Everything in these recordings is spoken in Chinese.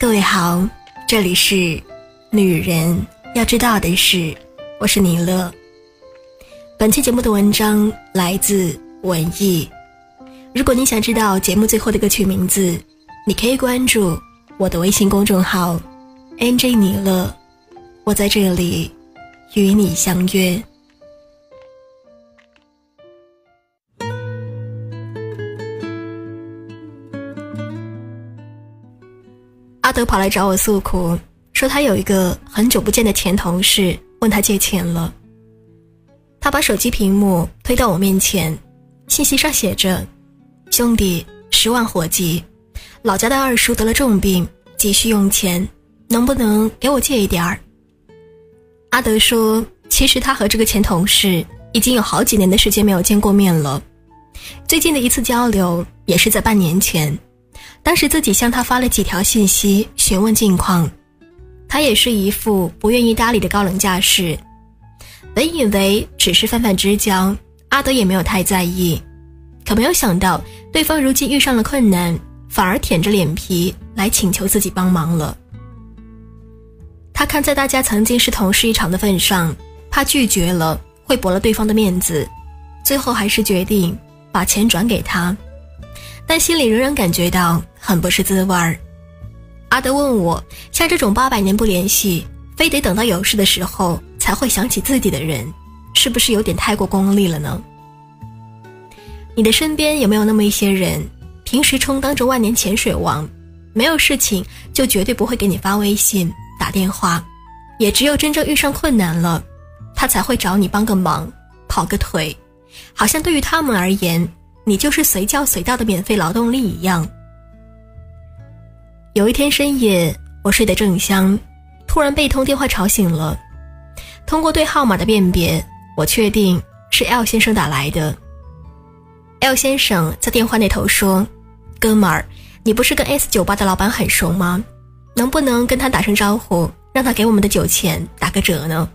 各位好，这里是女人要知道的事，我是尼乐。本期节目的文章来自文艺。如果你想知道节目最后的歌曲名字，你可以关注我的微信公众号 “nj 尼乐”，我在这里与你相约。阿德跑来找我诉苦，说他有一个很久不见的前同事问他借钱了。他把手机屏幕推到我面前，信息上写着：“兄弟，十万火急，老家的二叔得了重病，急需用钱，能不能给我借一点儿？”阿德说：“其实他和这个前同事已经有好几年的时间没有见过面了，最近的一次交流也是在半年前。”当时自己向他发了几条信息询问近况，他也是一副不愿意搭理的高冷架势。本以为只是泛泛之交，阿德也没有太在意，可没有想到对方如今遇上了困难，反而舔着脸皮来请求自己帮忙了。他看在大家曾经是同事一场的份上，怕拒绝了会驳了对方的面子，最后还是决定把钱转给他。但心里仍然感觉到很不是滋味儿。阿德问我，像这种八百年不联系，非得等到有事的时候才会想起自己的人，是不是有点太过功利了呢？你的身边有没有那么一些人，平时充当着万年潜水王，没有事情就绝对不会给你发微信、打电话，也只有真正遇上困难了，他才会找你帮个忙、跑个腿，好像对于他们而言。你就是随叫随到的免费劳动力一样。有一天深夜，我睡得正香，突然被一通电话吵醒了。通过对号码的辨别，我确定是 L 先生打来的。L 先生在电话那头说：“哥们儿，你不是跟 S 酒吧的老板很熟吗？能不能跟他打声招呼，让他给我们的酒钱打个折呢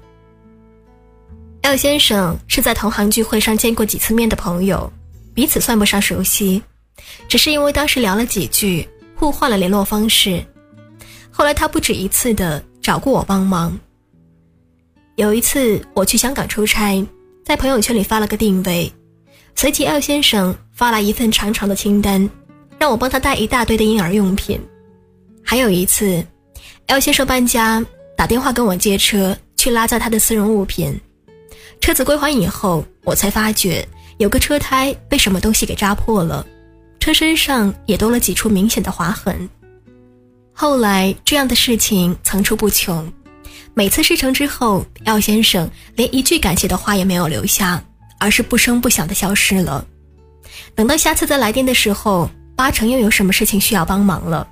？”L 先生是在同行聚会上见过几次面的朋友。彼此算不上熟悉，只是因为当时聊了几句，互换了联络方式。后来他不止一次的找过我帮忙。有一次我去香港出差，在朋友圈里发了个定位，随即 L 先生发来一份长长的清单，让我帮他带一大堆的婴儿用品。还有一次，L 先生搬家，打电话跟我借车去拉载他的私人物品，车子归还以后，我才发觉。有个车胎被什么东西给扎破了，车身上也多了几处明显的划痕。后来这样的事情层出不穷，每次事成之后，廖先生连一句感谢的话也没有留下，而是不声不响的消失了。等到下次再来电的时候，八成又有什么事情需要帮忙了。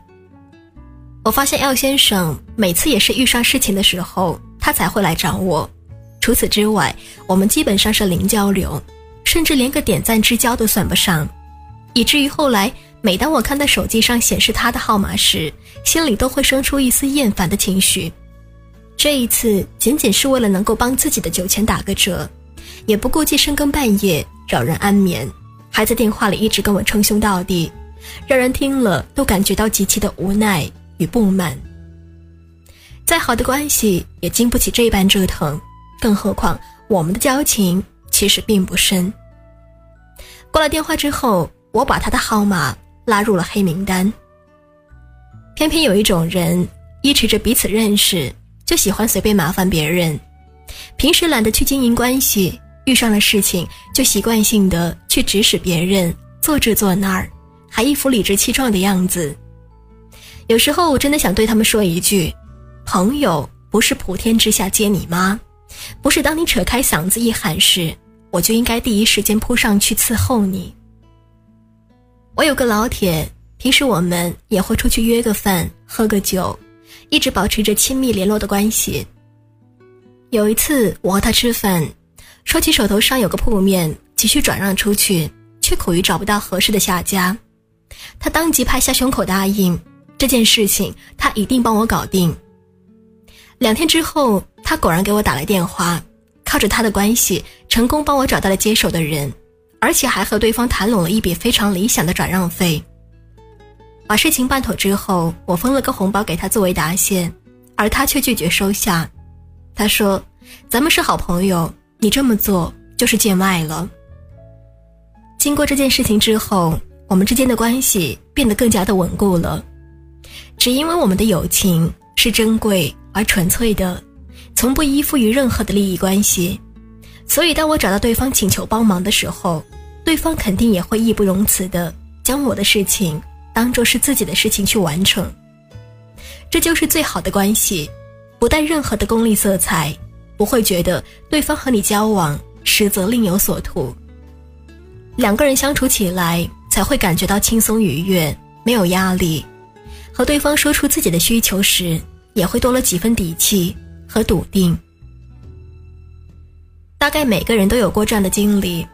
我发现廖先生每次也是遇上事情的时候，他才会来找我，除此之外，我们基本上是零交流。甚至连个点赞之交都算不上，以至于后来每当我看到手机上显示他的号码时，心里都会生出一丝厌烦的情绪。这一次仅仅是为了能够帮自己的酒钱打个折，也不顾忌深更半夜扰人安眠，还在电话里一直跟我称兄道弟，让人听了都感觉到极其的无奈与不满。再好的关系也经不起这般折腾，更何况我们的交情。其实并不深。挂了电话之后，我把他的号码拉入了黑名单。偏偏有一种人，依持着彼此认识，就喜欢随便麻烦别人，平时懒得去经营关系，遇上了事情就习惯性的去指使别人做这做那儿，还一副理直气壮的样子。有时候我真的想对他们说一句：朋友不是普天之下皆你妈，不是当你扯开嗓子一喊时。我就应该第一时间扑上去伺候你。我有个老铁，平时我们也会出去约个饭、喝个酒，一直保持着亲密联络的关系。有一次我和他吃饭，说起手头上有个铺面急需转让出去，却苦于找不到合适的下家，他当即拍下胸口答应这件事情，他一定帮我搞定。两天之后，他果然给我打来电话。靠着他的关系，成功帮我找到了接手的人，而且还和对方谈拢了一笔非常理想的转让费。把事情办妥之后，我封了个红包给他作为答谢，而他却拒绝收下。他说：“咱们是好朋友，你这么做就是见外了。”经过这件事情之后，我们之间的关系变得更加的稳固了，只因为我们的友情是珍贵而纯粹的，从不依附于任何的利益关系，所以当我找到对方请求帮忙的时候，对方肯定也会义不容辞的将我的事情当做是自己的事情去完成。这就是最好的关系。不带任何的功利色彩，不会觉得对方和你交往实则另有所图。两个人相处起来才会感觉到轻松愉悦，没有压力。和对方说出自己的需求时，也会多了几分底气和笃定。大概每个人都有过这样的经历：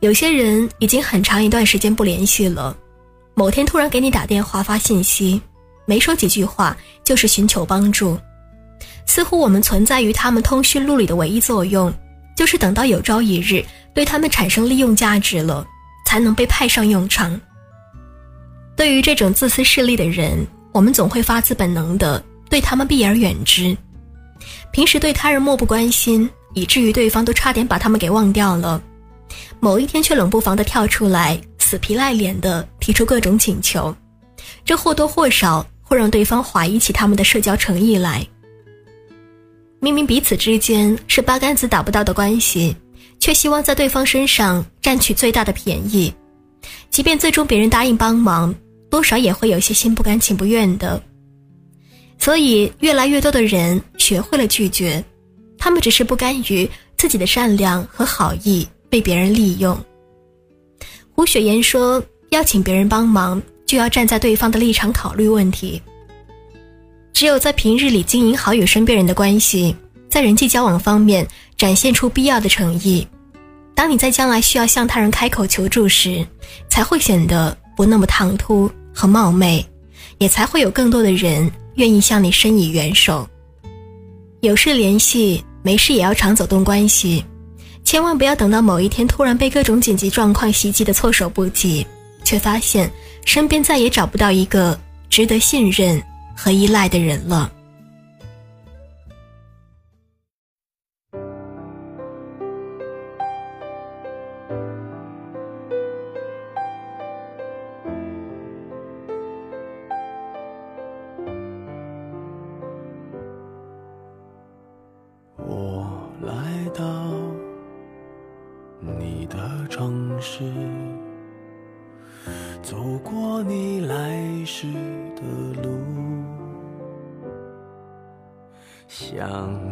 有些人已经很长一段时间不联系了，某天突然给你打电话发信息，没说几句话就是寻求帮助。似乎我们存在于他们通讯录里的唯一作用，就是等到有朝一日对他们产生利用价值了，才能被派上用场。对于这种自私势利的人，我们总会发自本能的对他们避而远之。平时对他人漠不关心，以至于对方都差点把他们给忘掉了。某一天却冷不防的跳出来，死皮赖脸的提出各种请求，这或多或少会让对方怀疑起他们的社交诚意来。明明彼此之间是八竿子打不到的关系，却希望在对方身上占取最大的便宜，即便最终别人答应帮忙，多少也会有些心不甘情不愿的。所以，越来越多的人学会了拒绝，他们只是不甘于自己的善良和好意被别人利用。胡雪岩说：“邀请别人帮忙，就要站在对方的立场考虑问题。”只有在平日里经营好与身边人的关系，在人际交往方面展现出必要的诚意，当你在将来需要向他人开口求助时，才会显得不那么唐突和冒昧，也才会有更多的人愿意向你伸以援手。有事联系，没事也要常走动关系，千万不要等到某一天突然被各种紧急状况袭击的措手不及，却发现身边再也找不到一个值得信任。和依赖的人了。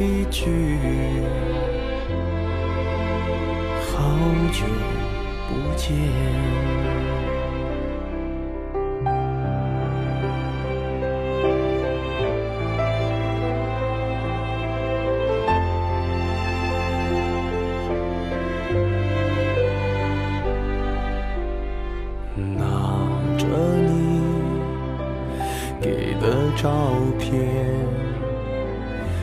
一句，好久不见。拿着你给的照片，